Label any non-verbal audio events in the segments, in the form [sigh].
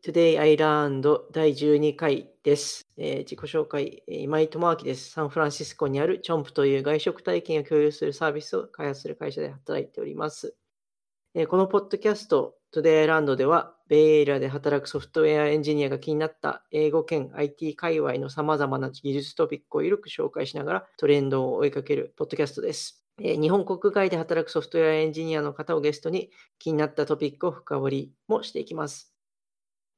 Today I Learned 第12回です。えー自己紹介、今井智明です。サンフランシスコにあるチョンプという外食体験を共有するサービスを開発する会社で働いております。えーこのポッドキャスト Today I Learned では、ベイエリアで働くソフトウェアエンジニアが気になった英語圏 IT 界隈の様々な技術トピックを緩く紹介しながらトレンドを追いかけるポッドキャストです。日本国外で働くソフトウェアエンジニアの方をゲストに気になったトピックを深掘りもしていきます。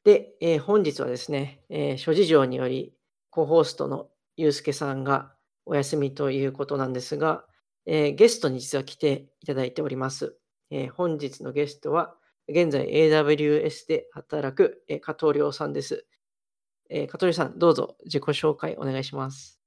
で、えー本日はですね、えー諸事情により、コホーストのゆうすけさんがお休みということなんですが、えーゲストに実は来ていただいております。え本日のゲストは、現在 AWS で働く、え加藤亮さんです。え加藤亮さん、どうぞ自己紹介お願いします。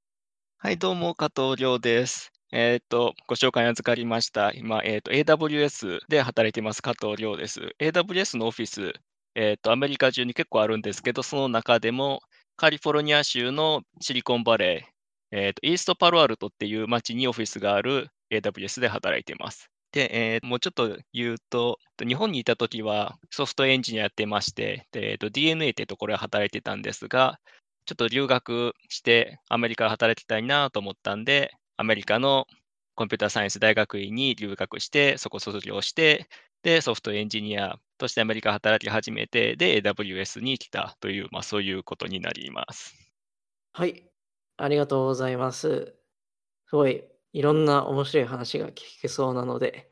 はい、どうも、加藤亮です。えっと、ご紹介預かりました。今、えっと、AWS で働いています、加藤亮です。AWS のオフィス、えっと、アメリカ中に結構あるんですけど、その中でも、カリフォルニア州のシリコンバレー、えっと、イーストパロアルトっていう町にオフィスがある AWS で働いています。で、えーもうちょっと言うと、日本にいたときはソフトエンジニアやってまして、えー DNA ってところで働いてたんですが、ちょっと留学してアメリカで働きたいなと思ったんで、アメリカのコンピューターサイエンス大学院に留学して、そこ卒業して、で、ソフトエンジニアとしてアメリカ働き始めて、で、AWS に来たという、まあそういうことになります。はい、ありがとうございます。すごい、いろんな面白い話が聞けそうなので、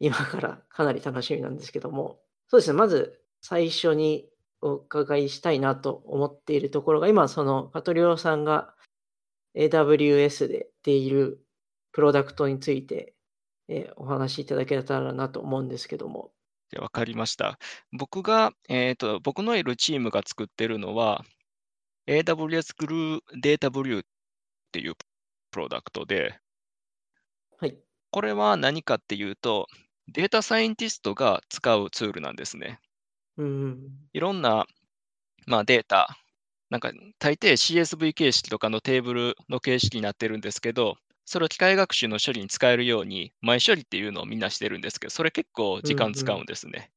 今からかなり楽しみなんですけども、そうですね、まず最初にお伺いしたいなと思っているところが、今、その、加藤亮さんが AWS でっているプロダクトについて、えーお話しいただけたらなと思うんですけども。でわかりました。僕が、えっと、僕のいるチームが作ってるのは、AWS グルーデータブリューっていうプロダクトで、はい。これは何かっていうと、データサイエンティストが使うツールなんですね。うん。いろんな、まあ、データ、なんか大抵 CSV 形式とかのテーブルの形式になってるんですけど、それを機械学習の処理に使えるように、前処理っていうのをみんなしてるんですけど、それ結構時間使うんですね。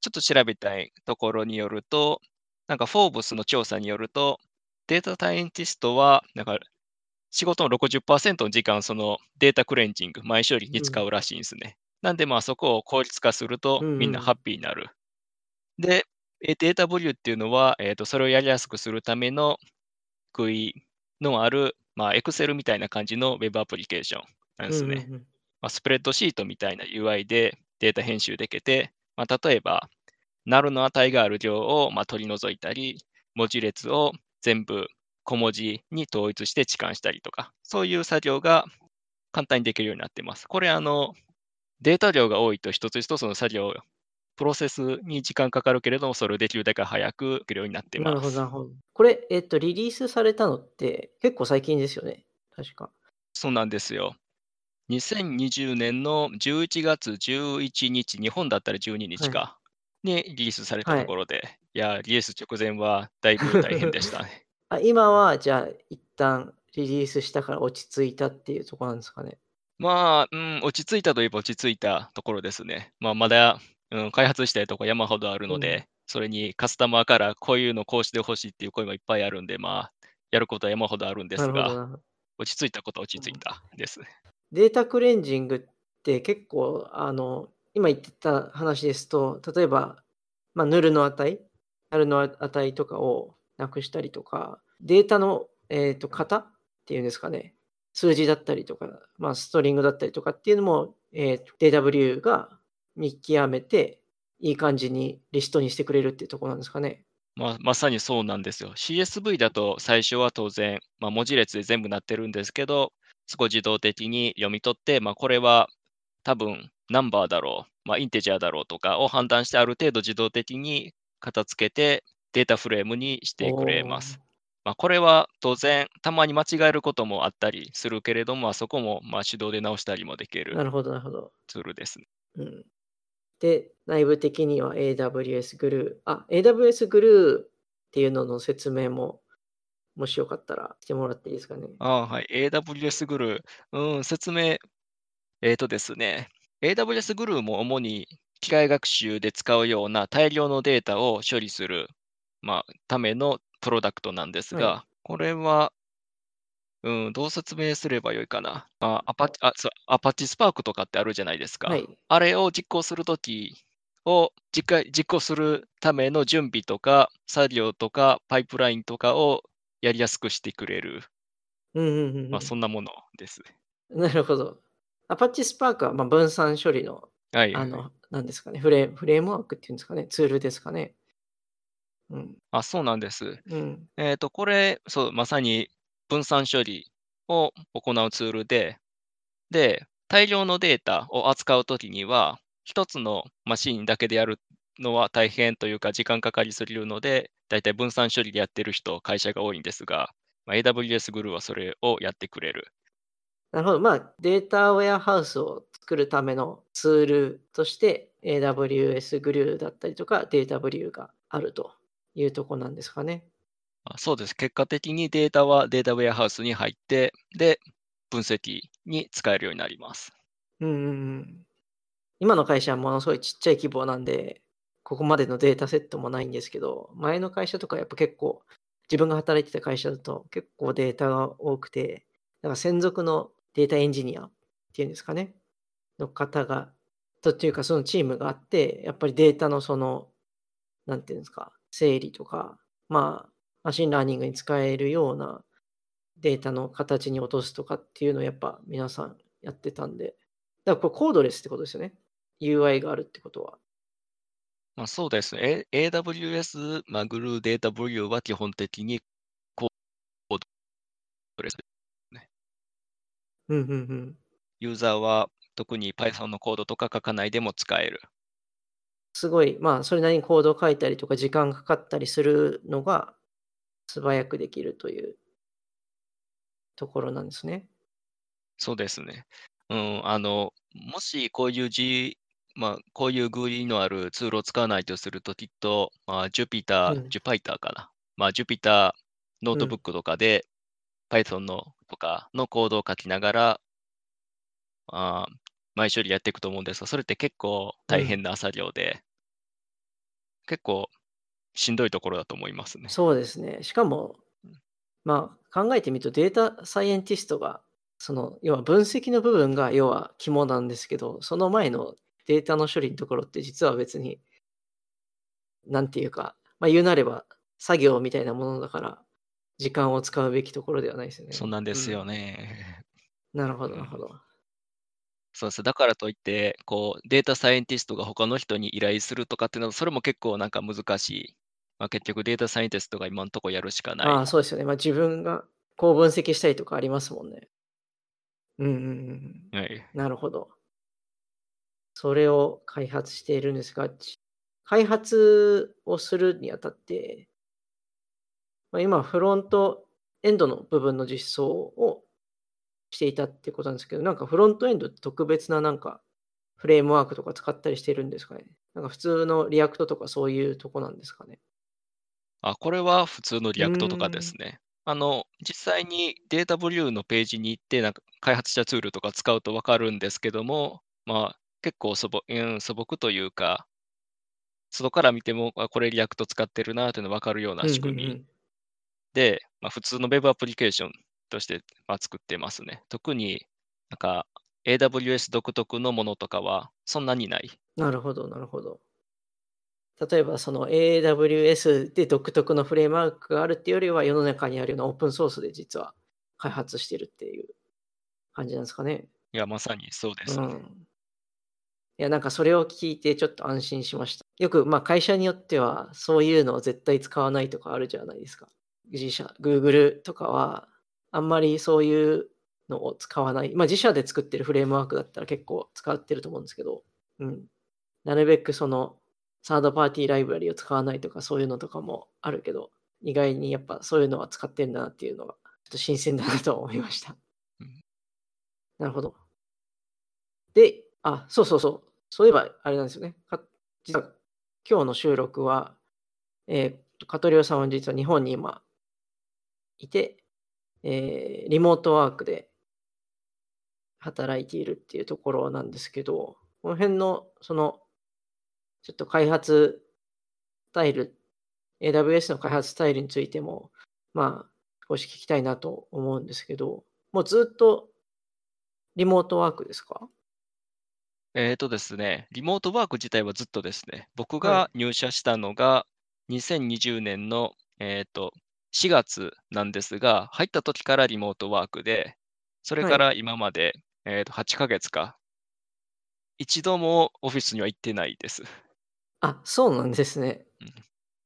ちょっと調べたいところによると、なんかフォーブスの調査によると、データサイエンティストは、なんか仕事の60%の時間、そのデータクレンジング、前処理に使うらしいんですね。なんで、まあそこを効率化するとうんうんみんなハッピーになる。で、えデータボリューっていうのは、えーと、それをやりやすくするための食いのある、まあ、Excel みたいな感じの Web アプリケーションなんですね。うんうんうんまあ、スプレッドシートみたいな UI でデータ編集できて、まあ、例えば、ナルの値がある量をまあ取り除いたり、文字列を全部小文字に統一して置換したりとか、そういう作業が簡単にできるようになっています。これ、あの、データ量が多いと一つ一つの作業、プロセスに時間かかるけれども、それをできるだけ早くできるようになっていなるほど、ますな。るほど。これ、えっと、リリースされたのって結構最近ですよね。確か。そうなんですよ。2020年の11月11日、日本だったら12日か、にリリースされたところで、い、や、リリース直前はだいぶ大変でしたね。[laughs] あ今は、じゃあ、一旦リリースしたから落ち着いたっていうところなんですかね。まあ、うん、落ち着いたといえば落ち着いたところですね。まあ、まだ、うん、開発したいとこ山ほどあるので、うんそれにカスタマーからこういうのこうしてほしいっていう声もいっぱいあるんで、まあ、やることは山ほどあるんですが。落ち着いたことは落ち着いたですね。データクレンジングって結構、あの、今言ってた話ですと、例えば、まあ、ヌルの値、ナルの値とかをなくしたりとか、データの、えー、と型っていうんですかね、数字だったりとか、まあ、ストリングだったりとかっていうのも、えー、DW が見極めて、いい感じにリストにしてくれるっていうところなんですかね。まあ、まさにそうなんですよ。CSV だと最初は当然、まあ、文字列で全部なってるんですけど、そこ自動的に読み取って、まあ、これは多分ナンバーだろう、まあ、インテジャーだろうとかを判断してある程度自動的に片付けてデータフレームにしてくれます。まあ、これは当然たまに間違えることもあったりするけれども、まあ、そこもまあ手動で直したりもできるなるほど、なるほど。ツールですね。うん、で、内部的には AWS グルー、あ、AWS グルーっていうのの説明も、もしよかったらしてもらっていいですかね。ああ、はい。AWS グルー。うん、説明。えっ、とですね。AWS グルーも主に機械学習で使うような大量のデータを処理するまあ、ためのプロダクトなんですはい。が、これは、うん、どう説明すればよいかな。あ、アパあ、そう、アパッチスパークとかってあるじゃないですか。はい。あれを実行するときを実行実行するための準備とか、作業とか、パイプラインとかをやりやすくしてくれる、うんうんうんまあ、うん。そんなものです。なるほど。アパッチスパークは、まあ、分散処理の、はいはい。あの、なんですかね、フレフレームワークっていうんですかね、ツールですかね。うん。あ、そうなんです。うん。えっと、これ、そう、まさに分散処理を行うツールで、で、大量のデータを扱うときには、一つのマシンだけでやるのは大変というか、時間かかりすぎるので、だいたい分散処理でやってる人、会社が多いんですが、まあ、AWS グルーはそれをやってくれる。なるほど。まあ、データウェアハウスを作るためのツールとして、AWS グルーだったりとか、DataW があるというとこなんですかね。そうです。結果的にデータはデータウェアハウスに入って、で、分析に使えるようになります。うん。今の会社はものすごいちっちゃい規模なんで、ここまでのデータセットもないんですけど、前の会社とかやっぱ結構、自分が働いてた会社だと結構データが多くて、だか専属のデータエンジニアっていうんですかね、の方が、とっていうかそのチームがあって、やっぱりデータのその、なんていうんですか、整理とか、まあ、 machine learning に使えるようなデータの形に落とすとかっていうのをやっぱ皆さんやってたんで、だからこれ codeless ってことですよね。UI があるってことは。まあ、そうですね。A- AWS、まあ、グルーデータ W は基本的にコードレス。うんうんうん。ユーザーは特に Python のコードとか書かないでも使える。すごい、まあ、それなりにコードを書いたりとか時間かかったりするのが素早くできるというところなんですね。そうですね。うん、あの、もしこういう G、まあ、こういう GUI のあるツールを使わないとすると、きっと、まあ、Jupyter、うん Jupyter かな。まあ、Jupyter ノートブックとかで、Python のとかのコードを書きながら、あー前処理やっていくと思うんですが、それって結構大変な作業で、結構しんどいところだと思いますね。そうですね。しかもうん、まあ、考えてみるとデータサイエンティストが、その、要は分析の部分が要は肝なんですけど、その前のデータの処理のところって実は別に、なんていうか、まあ言うなれば作業みたいなものだから、時間を使うべきところではないですよね。そうなんですようんね。なるほど、うんなるほど。そうです。だからといって、こう、データサイエンティストが他の人に依頼するとかっていうのは、それも結構なんか難しい。まあ、結局データサイエンティストが今のところやるしかない。ああ、そうですよね。まあ自分がこう分析したいとかありますもんね。うんうんうんうん。はい。なるほど。それを開発しているんですが、ち開発をするにあたって、まあ、今フロントエンドの部分の実装をしていたってことなんですけど、なんかフロントエンドって特別ななんかフレームワークとか使ったりしてるんですかね。なんか普通の React とかそういうとこなんですかね。あ、これは普通の React とかですね。あの、実際に DataBrew のページに行って、なんか開発したツールとか使うとわかるんですけども、まあ、結構素朴、うん、素朴というか、外から見ても、あこれ React 使ってるなというのわかるような仕組み。うんうんうんで、まあ、普通の Web アプリケーションとして、まあ、作ってますね。特になんか AWS 独特のものとかはそんなにない。なるほど、なるほど。例えば、その AWS で独特のフレームワークがあるっていうよりは、世の中にあるようなオープンソースで実は開発してるっていう感じなんですかね。いや、まさにそうですね。うん。いや、なんかそれを聞いてちょっと安心しました。よく、まあ会社によっては、そういうのを絶対使わないとかあるじゃないですか。自社、Google とかは、あんまりそういうのを使わない。まあ自社で作ってるフレームワークだったら結構使ってると思うんですけど、うん。なるべくその、サードパーティーライブラリを使わないとかそういうのとかもあるけど、意外にやっぱそういうのは使ってんだなっていうのが、ちょっと新鮮だなと思いました。うんなるほど。で、あ、そうそうそう。そういえば、あれなんですよね。か実は、今日の収録は、えーカトリオさんは実は日本に今、いて、えーリモートワークで働いているっていうところなんですけど、この辺の、その、ちょっと開発スタイル AWS の開発スタイルについても、まあ、少し聞きたいなと思うんですけど、もうずっとリモートワークですか？えっとですね、リモートワーク自体はずっとですね、僕はい。が入社したのが2020年の、えっと、4月なんですが、入った時からリモートワークで、それはい。から今まで、えっと、8ヶ月か。一度もオフィスには行ってないです。あ、そうなんですね。うん。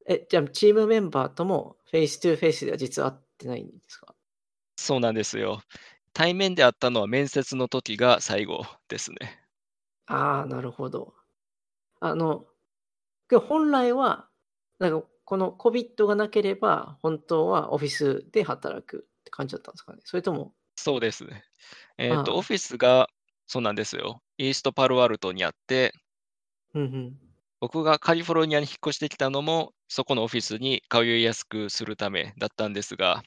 え、じゃあ、チームメンバーとも face to face では実は会ってないんですか？そうなんですよ。対面で会ったのは面接の時が最後ですね。ああ、なるほど。あの、本来は、なんかこの COVID がなければ、本当はオフィスで働くって感じだったんですかね？それともそうですね。えっと、オ。フィスがそうなんですよ。イーストパロアルトにあってうんうん。僕がカリフォルニアに引っ越してきたのも、そこのオフィスに通いやすくするためだったんですが、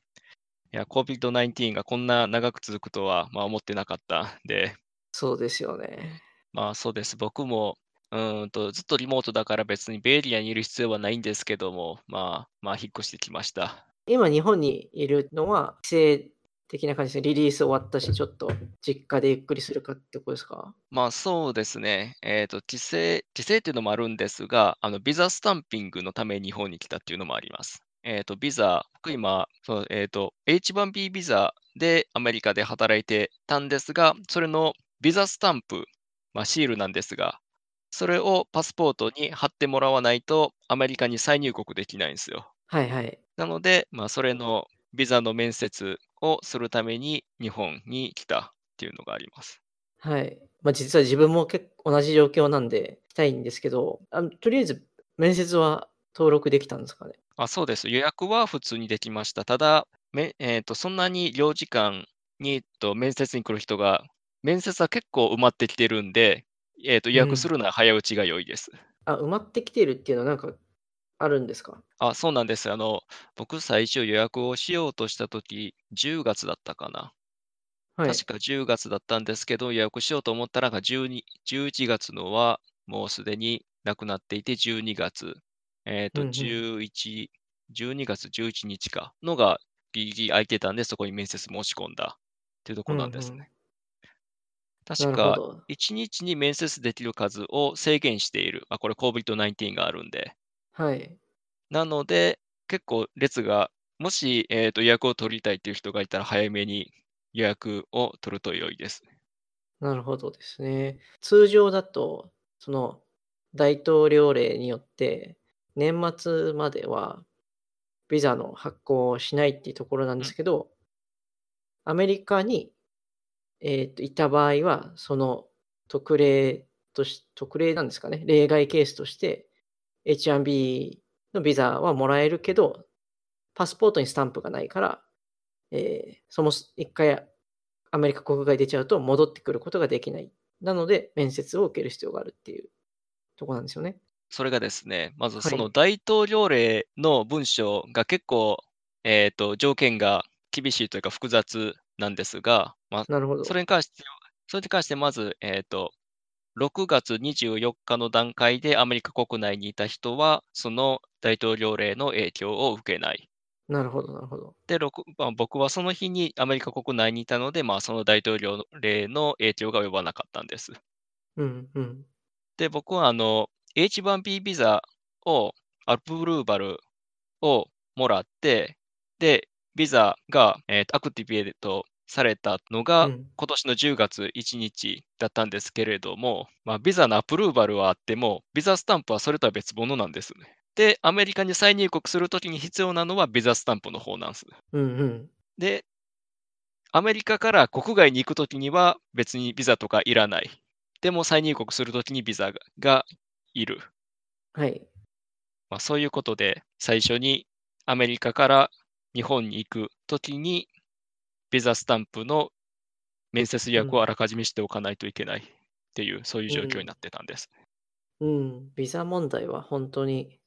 いや、COVID-19 がこんな長く続くとは、まあ、思ってなかったんで、そうですよね。まあ、そうです。僕も、うーんと、ずっとリモートだから別にベイエリアにいる必要はないんですけども、まあ、まあ、引っ越してきました。今日本にいるのは、帰省的な感じですね。リリース終わったし、ちょっと実家でゆっくりするかってことですか？まあ、そうですね。えっと、帰省帰省っていうのもあるんですが、あの、ビザスタンピングのため日本に来たっていうのもあります。えっと、ビザ、僕今、そう、えっと、H1B ビザでアメリカで働いてたんですが、それのビザスタンプ、まあ、シールなんですが、それをパスポートに貼ってもらわないと、アメリカに再入国できないんですよ。はいはい。なので、まあ、それのビザの面接をするために日本に来たっていうのがあります。はい。ま、実は自分も結構同じ状況なんで、来たいんですけど、あの、とりあえず面接は登録できたんですかね？あ、そうです。予約は普通にできました。ただ、めえっと、そんなに領事館に、と、面接に来る人が、面接は結構埋まってきてるんで、えっと、予うん。約するのは早打ちが良いです。あ、埋まってきてるっていうのはなんかあるんですか？あ、そうなんです。あの、僕最初予約をしようとした時、10月だったかな。はい。確か10月だったんですけど、予約しようと思ったらが、12、11月のはもうすでになくなっていて、12月、えっと、うんうん。11、12月11日かのがギリギリ空いてたんで、そこに面接申し込んだっていうとこうんうなんですね。ん。なるほ確かど。1日に面接できる数を制限している。あ、これ COVID-19 があるんで。はい。なので、結構列が、もし、えっと、予約を取りたいっていう人がいたら、早めに予約を取ると良いですね。なるほどですね。通常だと、その、大統領令によって、年末まではビザの発行をしないっていうところなんでうん。すけどアメリカに、えっと、いた場合は、その特例とし特例なんですかね、例外ケースとして、H1B のビザはもらえるけど、パスポートにスタンプがないから、ええ、そもそ1回アメリカ国外出ちゃうと戻ってくることができない。なので、面接を受ける必要があるっていうとこなんですよね。それがですね、まずそのはい。大統領令の文章が結構、えっと、条件が厳しいというか複雑なんですが、ま、なるほど。それに関してはそれに関してまず、えっと、6月24日の段階でアメリカ国内にいた人は、その大統領令の影響を受けない。なるほどなるほど。で、まあ、僕はその日にアメリカ国内にいたので、まあ、その大統領令の影響が及ばなかったんです。うんうん。で、僕はあの、H1B ビザを approval をもらって、で、ビザが、えっと、 activate されたのが、うん。今年の10月1日だったんですけれども、まあ、ビザの approval はあっても、ビザスタンプはそれとは別物なんですね。で、アメリカに再入国するときに必要なのはビザスタンプの方なんす。うんうん。でアメリカから国外に行くときには、別にビザとかいらない。でも再入国するときにビザががいる。はい。ま、そういうことで、最初にアメリカから日本に行くときに、ビザスタンプの面接予うん。約をあらかじめしておかないといけないっていう、そういううん。状況になってたんです。うん、ビザ問題はほんとに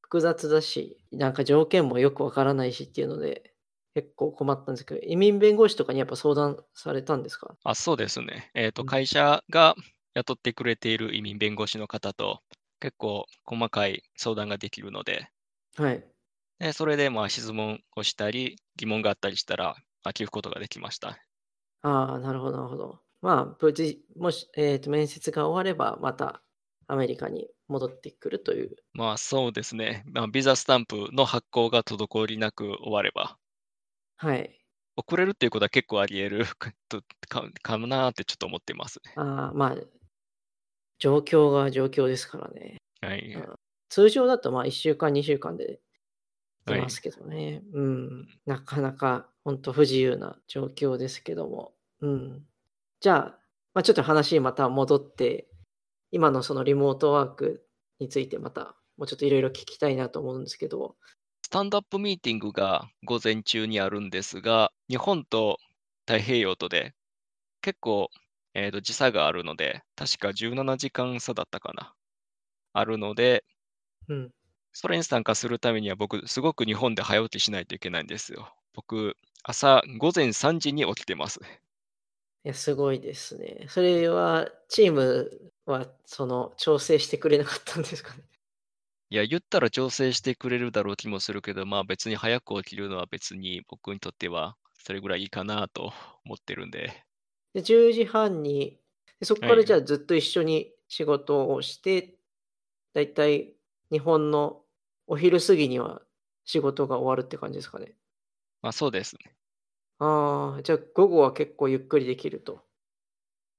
複雑だし、なんか条件もよくわからないしっていうので、結構困ったんですけど、移民弁護士とかにやっぱ相談されたんですか？あ、そうですね。えっと、うん。会社が雇ってくれている移民弁護士の方と、結構細かい相談ができるのではい。で、それでまあ質問をしたり、疑問があったりしたら、まあ、聞くことができました。ああ、なるほどなるほど。まあ、無事、もし、えっと、面接が終われば、またアメリカに戻ってくるという。まあそうですね。まあ、ビザスタンプの発行が滞りなく終われば、はい。遅れるっていうことは結構あり得る [laughs] とかかもなーってちょっと思ってますね。ああ、まあ、状況が状況ですからね。はい。うん通常だとまあ1週間、2週間ではますけどね。うん。なかなか本当不自由な状況ですけども。うん。じゃあ、まあ、ちょっと話また戻って、今のそのリモートワークについてまたもうちょっといろいろ聞きたいなと思うんですけど。スタンドアップミーティングが午前中にあるんですが、日本と太平洋とで結構、えーと時差があるので、確か17時間差だったかな。あるので、うん。それに参加するためには僕、すごく日本で早起きしないといけないんですよ。僕、朝午前3時に起きてます。いや、すごいですね。それは、チームはその調整してくれなかったんですかね？いや、言ったら調整してくれるだろう気もするけど、まあ別に早く起きるのは別に僕にとってはそれぐらいいいかなと思ってるんで。で、10時半に、でそこかはいらじゃあずっと一緒に仕事をして、だいたい日本のお昼過ぎには仕事が終わるって感じですかね。まあそうですね。ああ、じゃあ午後は結構ゆっくりできると。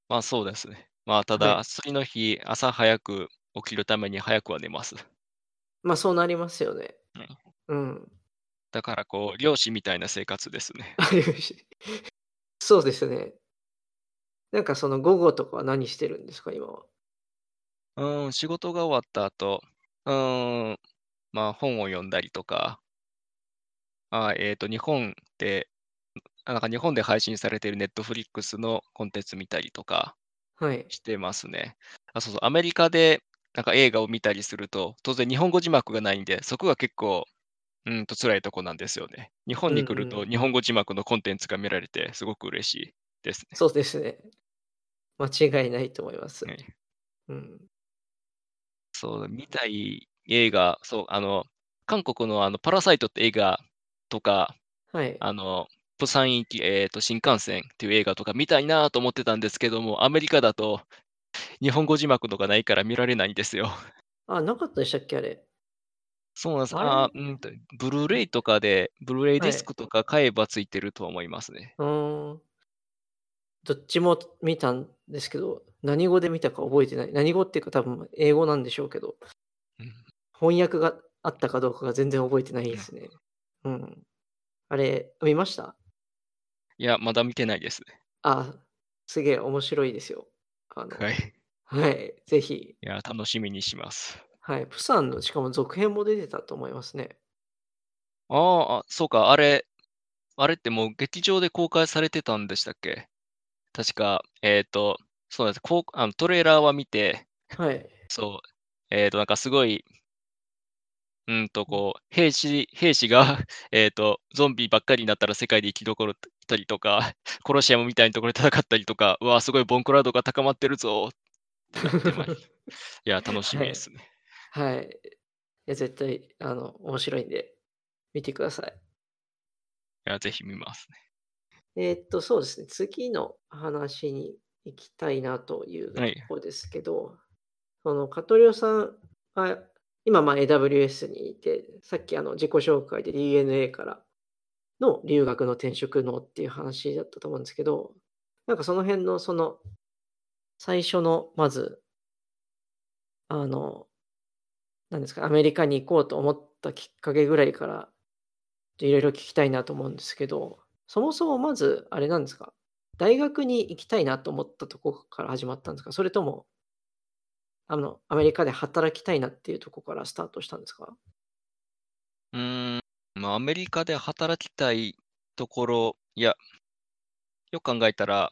まあそうですね。まあたはだ、次の日、朝早く起きるために早くは寝ます。まあそうなりますよね。はいうん。だからこう、漁師みたいな生活ですね。あよしそうですね。なんかその午後とかは何してるんですか、今は。うん、仕事が終わった後、うーん、まあ本を読んだりとか、あえっと、日本で、あなんか日本で配信されているネットフリックスのコンテンツ見たりとかはい。してますね。あ、そうそう、アメリカでなんか映画を見たりすると、当然日本語字幕がないんで、そこが結構、うんと辛いとこなんですよね。日本に来るうんうんと日本語字幕のコンテンツが見られて、すごく嬉しいですね。そうですね。間違いないと思います。はいうん。そう、見たい映画、そう、あの、韓国のあの、パラサイトって映画とか、はい。あの、プサン行き、えっと、新幹線っていう映画とか見たいなと思ってたんですけども、アメリカだと日本語字幕とかないから見られないんですよ。あ、なかったでしたっけ、あれ？そうなんです。あうんと、ブルーレイとかで、ブルーレイディスはいクとか買えばついてると思いますね。うーん。どっちも見たんですけど、何語で見たか覚えてない。何語っていうか多分英語なんでしょうけど、うん翻訳があったかどうかが全然覚えてないですね。うん。あれ、見ました？いや、まだ見てないですね。あ、すげえ面白いですよ。あの、はい。はい、ぜひ。いや、楽しみにします。はい、プサンのしかも続編も出てたと思いますね。あーあ、そうか、あれ、あれってもう劇場で公開されてたんでしたっけ？確か、えっと、そうなんです。こうあのトレーラーは見て、はい。そう、えっと、なんかすごい、うんと、こう、兵士、兵士が、[laughs] えっと、ゾンビばっかりになったら世界で生き残ったりとか、コロシアムみたいなところで戦ったりとか、うわ、すごいボンクラードが高まってるぞい [laughs] いや、楽しみですね。はい。いや、絶対、あの、面白いんで、見てください。いや、ぜひ見ますね。えーっと、そうですね。次の話に行きたいなというとはいころですけど、その、カトリオさんは、今、まあ、AWS にいて、さっきあの自己紹介で DNA からの留学の転職のっていう話だったと思うんですけど、なんかその辺の、その、最初の、まず、あの、なんですか、アメリカに行こうと思ったきっかけぐらいから、いろいろ聞きたいなと思うんですけど、そもそもまず、あれなんですか、大学に行きたいなと思ったとこから始まったんですかそれとも、あの、アメリカで働きたいなっていうとこからスタートしたんですか？うーん、まあ、アメリカで働きたいところ、いや、よく考えたら、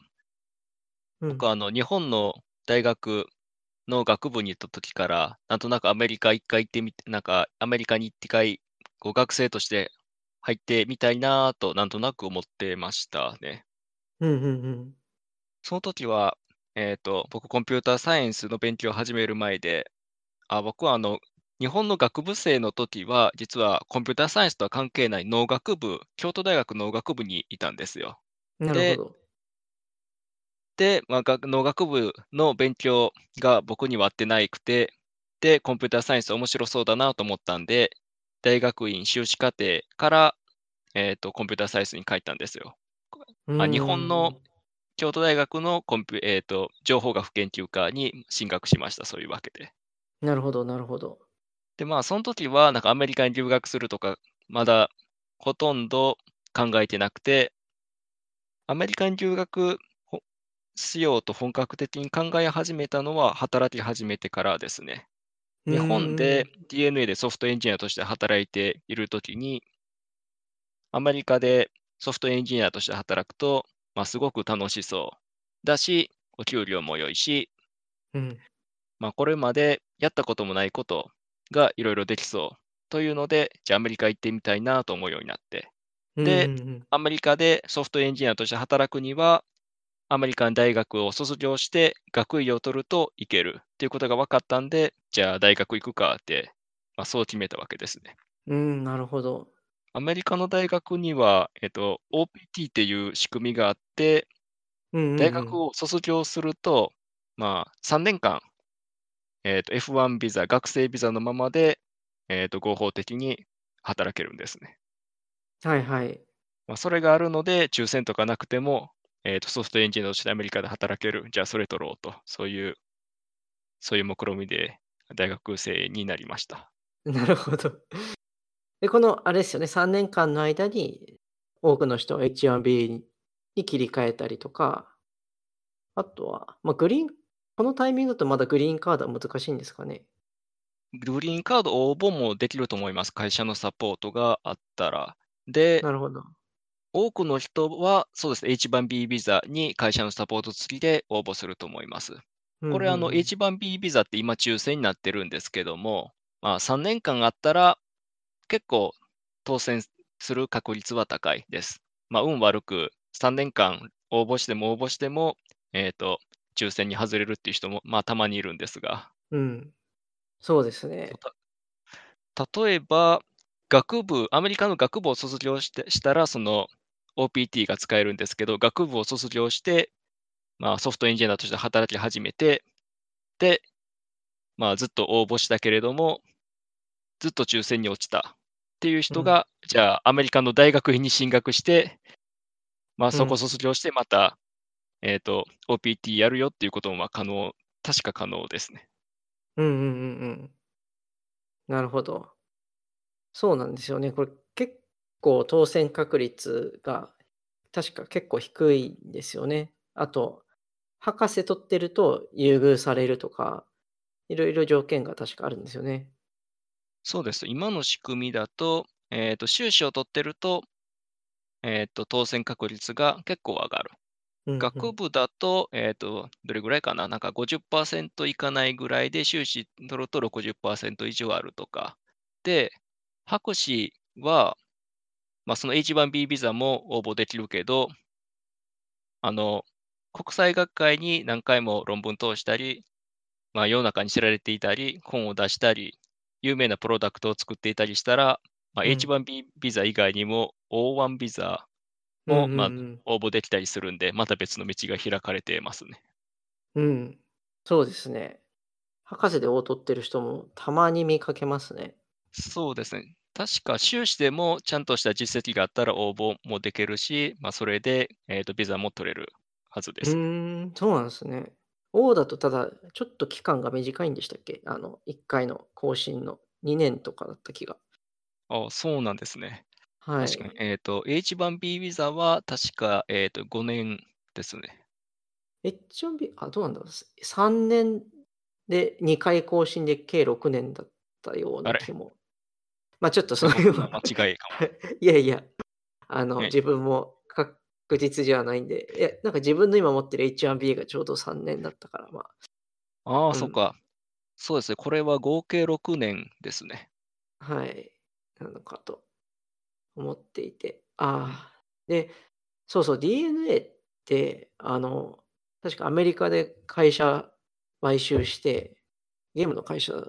うん。僕はあの日本の大学の学部に行った時から、なんとなくアメリカ一回行ってみて、なんかアメリカに一回こう学生として入ってみたいなぁと、なんとなく思ってましたね。うんうんうん。その時は、えっと、僕コンピューターサイエンスの勉強を始める前で、あ、僕はあの日本の学部生の時は、実はコンピューターサイエンスとは関係ない農学部、京都大学農学部にいたんですよ。でなるほど。で、まあ、学農学部の勉強が僕には合ってないくて、で、コンピューターサイエンス面白そうだなと思ったんで、大学院修士課程から、えっと、コンピューターサイエンスに書いたんですよ。あ日本の京都大学のコンピュ、えー、と情報学研究科に進学しました、そういうわけで。なるほど、なるほど。で、まあ、その時は、なんかアメリカに留学するとか、まだほとんど考えてなくて、アメリカに留学ほしようと本格的に考え始めたのは、働き始めてからですね。日本で DNA でソフトエンジニアとして働いているときに、アメリカでソフトエンジニアとして働くと、まあ、すごく楽しそう。だし、お給料も良いし、うん、まあ、これまでやったこともないことがいろいろできそう。というので、じゃあアメリカ行ってみたいなと思うようになって、でうんうんうん。アメリカでソフトエンジニアとして働くには、アメリカの大学を卒業して学位を取るといけるっていうことが分かったんで、じゃあ大学行くかって、まあ、そう決めたわけですね。うん、なるほど。アメリカの大学には、えっと、OPT っていう仕組みがあって、うんうんうん大学を卒業すると、まあ、3年間、えっと、F1 ビザ、学生ビザのままで、えっと、合法的に働けるんですね。はいはい。まあ、それがあるので、抽選とかなくても、えっと、ソフトエンジニアとしてアメリカで働ける。じゃあ、それ取ろうと。そういう、そういう目論みで大学生になりました。なるほど。で、この、あれですよね、3年間の間に、多くの人は H1B に切り替えたりとか、あとは、まあ、グリーン、このタイミングだとまだグリーンカードは難しいんですかね？グリーンカード応募もできると思います。会社のサポートがあったら。で、なるほど。多くの人は、そうですね、H1B ビザに会社のサポート付きで応募すると思います。これ、あの、うんうんうん H1B ビザって今抽選になってるんですけども、まあ、3年間あったら、結構当選する確率は高いです。まあ、運悪く3年間応募しても応募しても、えっ、と、抽選に外れるっていう人も、まあ、たまにいるんですが、うん。そうですね。た例えば、学部、アメリカの学部を卒業してしたら、その OPT が使えるんですけど、学部を卒業して、まあ、ソフトエンジニアとして働き始めて、で、まあ、ずっと応募したけれども、ずっと抽選に落ちたっていう人が、じゃあ、アメリカの大学院に進学して、まあ、そこ卒業して、また、えっ、と、OPT やるよっていうこともまあ可能、確か可能ですね。うんうんうんうん。なるほど。そうなんですよね。これ結構当選確率が確か結構低いんですよね。あと、博士取ってると優遇されるとか、いろいろ条件が確かあるんですよね。そうです。今の仕組みだと、えっ、と、修士を取ってると、えっ、と、当選確率が結構上がる。うんうん学部だと、えっ、と、どれぐらいかな？なんか50%いかないぐらいで修士取ると60%以上あるとか。で、博士は、まあ、その H1B ビザも応募できるけど、あの、国際学会に何回も論文通したり、まあ、世の中に知られていたり、本を出したり、有名なプロダクトを作っていたりしたら、まあ、うん H1B ビザ以外にも O1 ビザうんも、まあ応募できたりするんで、また別の道が開かれてますね。うん。そうですね。博士でを取ってる人もたまに見かけますね。そうですね。確か修士でもちゃんとした実績があったら応募もできるし、まあ、それで、えー、とビザも取れるはずでうす。ーん、そうなんですね。O だとただ、ちょっと期間が短いんでしたっけ？あの、1回の更新の2年とかだった気が。あそうなんですね。はい。確かに。えっ、と、H1B ビザは確か、えー、と5年ですね。H1B、あ、どうなんだろう。3年で2回更新で計6年だったような気も。まあちょっとそういう間違いかも。[laughs] いやいや、あの、ね自分も確実じゃないんで、いや、なんか自分の今持ってる H1B がちょうど3年だったから、まあ、ああ、うんそっか。そうですね。これは合計6年ですね。はい、なのかと思っていて。ああ、で、そうそう、DNA って、あの、確かアメリカで会社買収して、ゲームの会社だ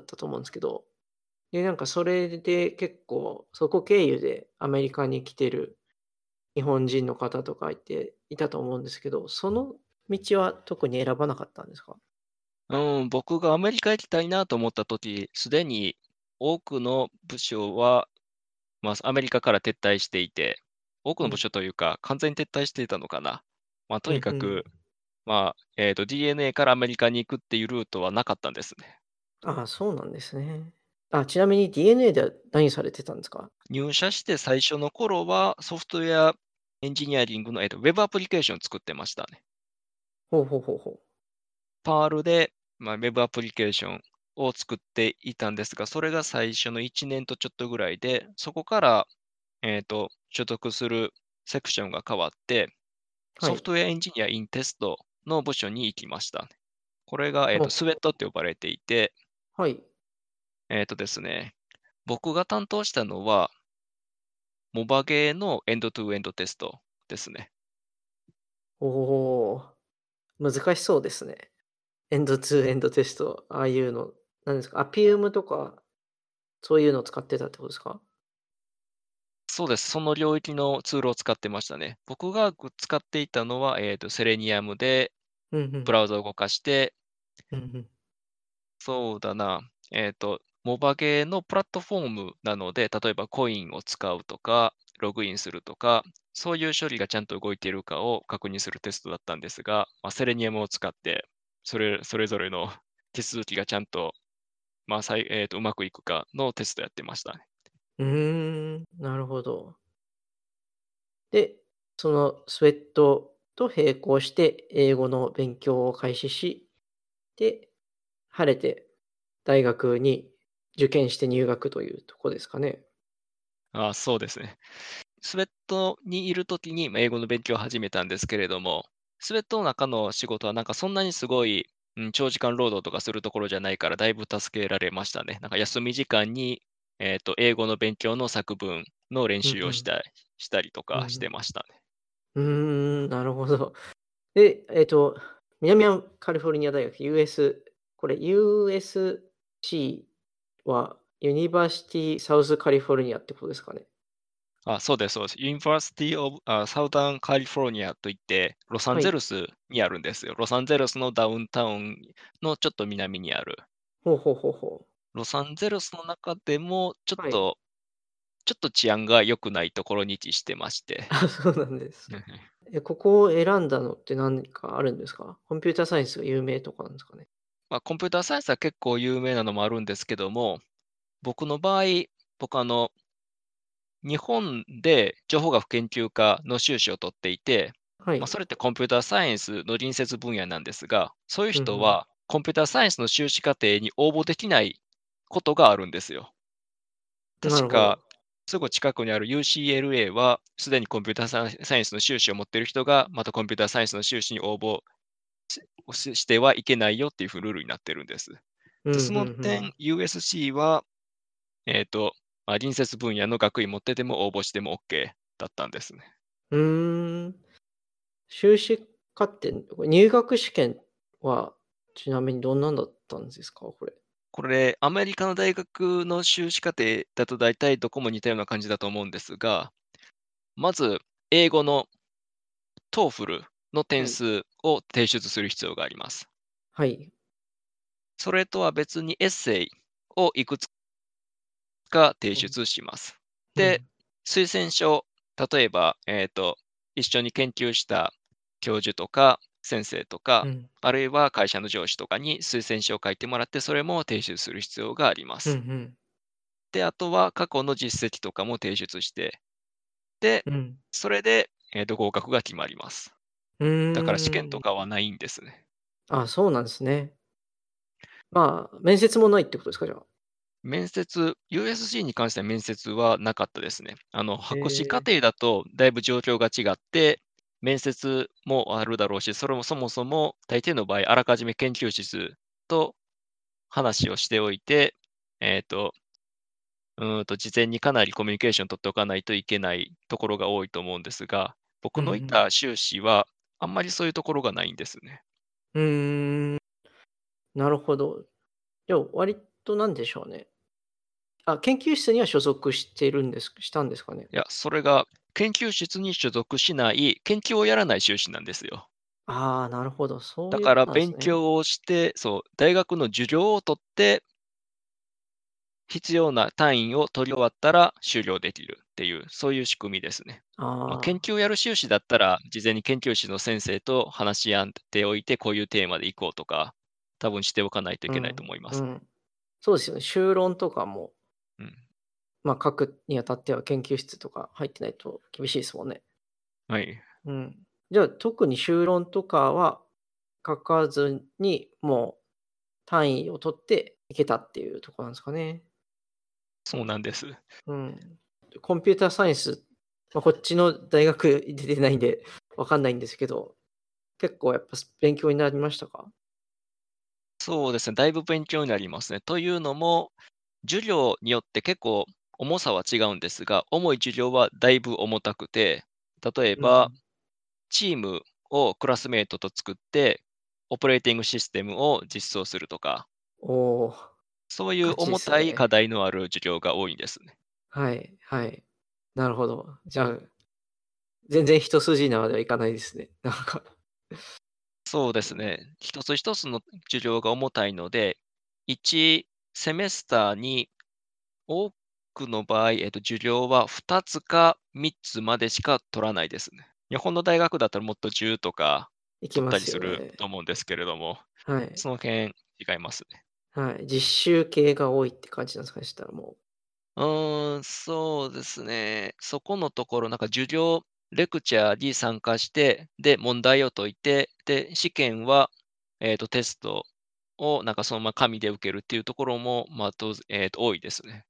ったと思うんですけど、で、なんかそれで結構、そこ経由でアメリカに来てる日本人の方とかいていたと思うんですけど、その道は特に選ばなかったんですか？うん、僕がアメリカ行きたいなと思った時、すでに多くの部署は、まあ、アメリカから撤退していて、多くの部うん。署というか、完全に撤退していたのかな。まあ、とうんうん。にかく、まあ、えっと、DNA からアメリカに行くっていうルートはなかったんですね。ああ、そうなんですね。あ、ちなみに DNA では何されてたんですか？入社して最初の頃は、ソフトウェアエンジニアリングの、えっと、ウェブアプリケーションを作ってましたね。ほうほうほうほう。パールで、まあ、ウェブアプリケーションを作っていたんですが、それが最初の1年とちょっとぐらいで、そこから、えっと、所属するセクションが変わって、はい。ソフトウェアエンジニアインテストの部署に行きましたね。これが、えっと、ほうほう。スウェットって呼ばれていて、はい。えっとですね、僕が担当したのは、モバゲーのエンドトゥエンドテストですね。おお、難しそうですね。エンドツーエンドテスト、ああいうの、なんですか、アピウムとか、そういうのを使ってたってことですか？そうです。その領域のツールを使ってましたね。僕がぐ使っていたのは、えっと、セレニアムで。ブラウザを動かして、うんうん。そうだな、えっと、モバゲーのプラットフォームなので、例えばコインを使うとか、ログインするとか、そういう処理がちゃんと動いているかを確認するテストだったんですが、まあ、セレニアムを使って、それそれぞれの [laughs] 手続きがちゃんと、まあ、さいえっと、うまくいくかのテストやってましたね。うーん、なるほど。で、そのスウェットと並行して英語の勉強を開始し、で、晴れて大学に受験して入学というとこですかね。ああ、そうですね。スウェットにいるときに、ま、英語の勉強を始めたんですけれども、スウェットの中の仕事はなんかそんなにすごい、うん、長時間労働とかするところじゃないから、だいぶ助けられましたね。なんか休み時間に、えっと、英語の勉強の作文の練うんうん。習をしたしたりとかしうんてましたね。うん。うーん、なるほど。で、えっと、南アカリフォルニア大学 US、これ USC はユニバーシティサウスカリフォルニアってことですかね？あ、そうですそうです。University of あ、Southern California といって、ロサンはい。ゼルスにあるんですよ。ロサンゼルスのダウンタウンのちょっと南にある。ほうほうほうほう。ロサンゼルスの中でもちょっはい。とちょっと治安が良くないところに位置してまして。[laughs] あ、そうなんです。え、ここを選んだのって何かあるんですか？コンピューターサイエンスが有名とかなんですかね？まあ、コンピューターサイエンスは結構有名なのもあるんですけども、僕の場合、僕あの、日本で情報学研究科の修士を取っていて、まあ、はい。それってコンピューターサイエンスの隣接分野なんですが、そういう。人はコンピューターサイエンスの修士課程に応募できないことがあるんですよ。確か。すぐ近くにある UCLA は、すでにコンピューターサイサイエンスの修士を持っている人が、またコンピューターサイエンスの修士に応募してはいけないよっていうふうルールになってるんです。その点、ん。USC は、えっと、まあ、隣接分野の学位持ってても応募してもオッケーだったんですね。うーん。修士課程これ入学試験は、ちなみにどんなんだったんですか？これ？これ、アメリカの大学の修士課程だと大体どこも似たような感じだと思うんですが、まず英語の TOEFL の点はい。数を提出する必要があります。はい。それとは別にエッセイをいくつか提うん。出します。で、うん。推薦書、例えば、えっと、一緒に研究した教授とか先生とか、うん。あるいは会社の上司とかに推薦書を書いてもらって、それも提出する必要がありまうんうす。ん。で、あとは過去の実績とかも提出して、で、うん。それで、えっと、合格が決まります。うだから試験とーん。かはないんですね。あ、そうなんですね。まあ、面接もないってことですか？じゃあ？面接、USC に関しては面接はなかったですね。あの、へ博士課え。程だとだいぶ状況が違って、面接もあるだろうし、それもそもそも大抵の場合、あらかじめ研究室と話をしておいて、えっと、うーんと、事前にかなりコミュニケーション取っておかないといけないところが多いと思うんですが、僕のい。た修士はあんまりそういうところがないんですね。うーん、なるほど。でも割となんでしょうね。あ、研究室には所属してるんですしたんですかね？いや、それが研究室に所属しない、研究をやらない修士なんですよ。ああ、なるほど、そういうだから勉ことなんですね。強をして、そう、大学の授業を取って必要な単位を取り終わったら終了できるっていう、そういう仕組みですね。まあ、研ああ。究をやる修士だったら、事前に研究室の先生と話し合っておいて、こういうテーマでいこうとか、多分しておかないというけないとん、思います。うん。そうですよね。修論とかもうん。ま、書くにあたっては研究室とか入ってないと厳しいですもんね。はい。うん。じゃあ、特に修論とかは書かずに、もう単位を取っていけたっていうとこなんですかね。そうなんです。うん。コンピューターサイエンス、ま、こっちの大学出てないんでわかんないんですけど、結構やっぱす勉強になりましたか？そうですね、だいぶ勉強になりますね。というのも、授業によって結構重さは違うんですが、重い授業はだいぶ重たくて、例えうば、ん。チームをクラスメイトと作って、オペレーティングシステムを実装するとか。そういう重たい課ね。題のある授業が多いんですね。はいはい。なるほど。じゃあ、全然一筋縄ではいかないですね。[laughs] なんか。そうですね。一つ一つの授業が重たいので、1セメスターに多くの場合、えっと、授業は2つか3つまでしか取らないですね。日本の大学だったらもっと10とか取ったりするね。と思うんですけれども、はい。その辺違いますね。はい、実習系が多いって感じなんですかね、したらもうーん、そうですね。そこのところ、なんか授業、レクチャーに参加して、で、問題を解いて、で、試験は、えっと、テストをなんかそのまま紙で受けるっていうところも、まあ、とずえっと、多いですね。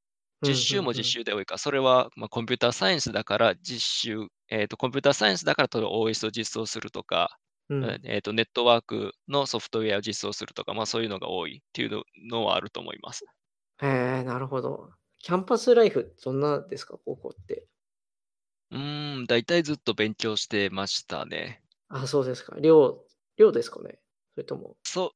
実習も実。習で多いか、それは、ま、コンピューターサイエンスだから実習えっと、コンピューターサイエンスだから、とる OS を実装するとか、え、うん。えっと、ネットワークのソフトウェアを実装するとか、ま、そういうのが多いっていうののはあると思います。へえ、なるほど。キャンパスライフどんなですか？高校って。うーん、大体ずっと勉強してましたね。あ、そうですか。寮寮ですかね？それともそう、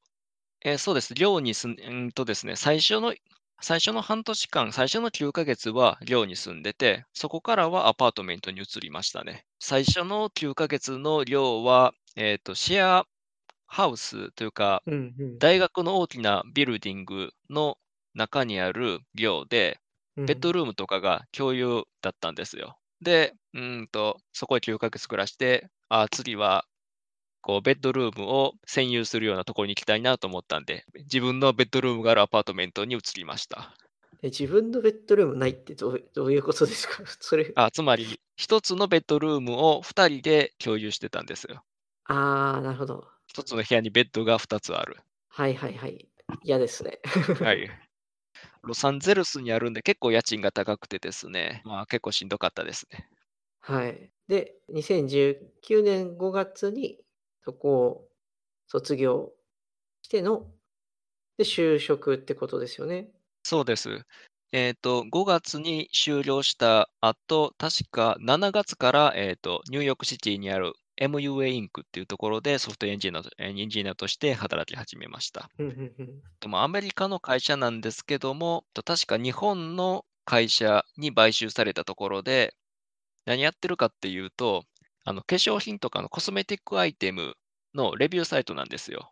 え、そうです。寮に住んうんとですね、最初の最初の半年間、最初の9ヶ月は寮に住んでて、そこからはアパートメントに移りましたね。最初の9ヶ月の寮は、えっと、シェアハウスというか、うんうん。大学の大きなビルディングの中にある寮で、ベッドうん。ルームとかが共有だったんですよ。で、うんと、そこで9ヶ月暮らして、ああ、次は、こうベッドルームを占有するようなところに行きたいなと思ったんで、自分のベッドルームがあるアパートメントに移りました。え、自分のベッドルームないってどうどういうことですか？[laughs] それあ、つまり、1つのベッドルームを2人で共有してたんですよ。ああ、なるほど。1つの部屋にベッドが2つある。はいはいはい。嫌ですね。[laughs] はい。ロサンゼルスにあるんで、結構家賃が高くてですね、まあ、結構しんどかったですね。はい。で、2019年5月にそこを卒業しての、で、就職ってことですよね？そうです。えっと、5月に修了した後、確か7月から、えっと、ニューヨークシティにある MUA インクっていうところで、ソフトエンジニアとエンジニアとして働き始めました。ふんふんふん。と、まあ、アメリカの会社なんですけども、と、確か日本の会社に買収されたところで、何やってるかっていうと、あの、化粧品とかのコスメティックアイテムのレビューサイトなんですよ。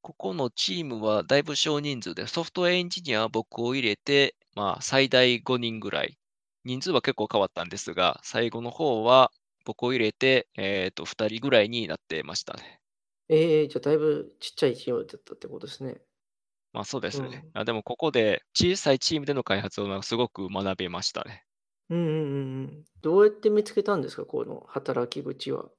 ここのチームはだいぶ少人数で、ソフトエンジニアは僕を入れて、まあ、最大5人ぐらい。人数は結構変わったんですが、最後の方は僕を入れて、えっと、2人ぐらいになってましたね。ええ、じゃ、だいぶちっちゃいチームだったってことですね。ま、そうですね。うん。あ、でもここで小さいチームでの開発を、すごく学べましたね。うんうんうんうん。どうやって見つけたんですか？この働き口は？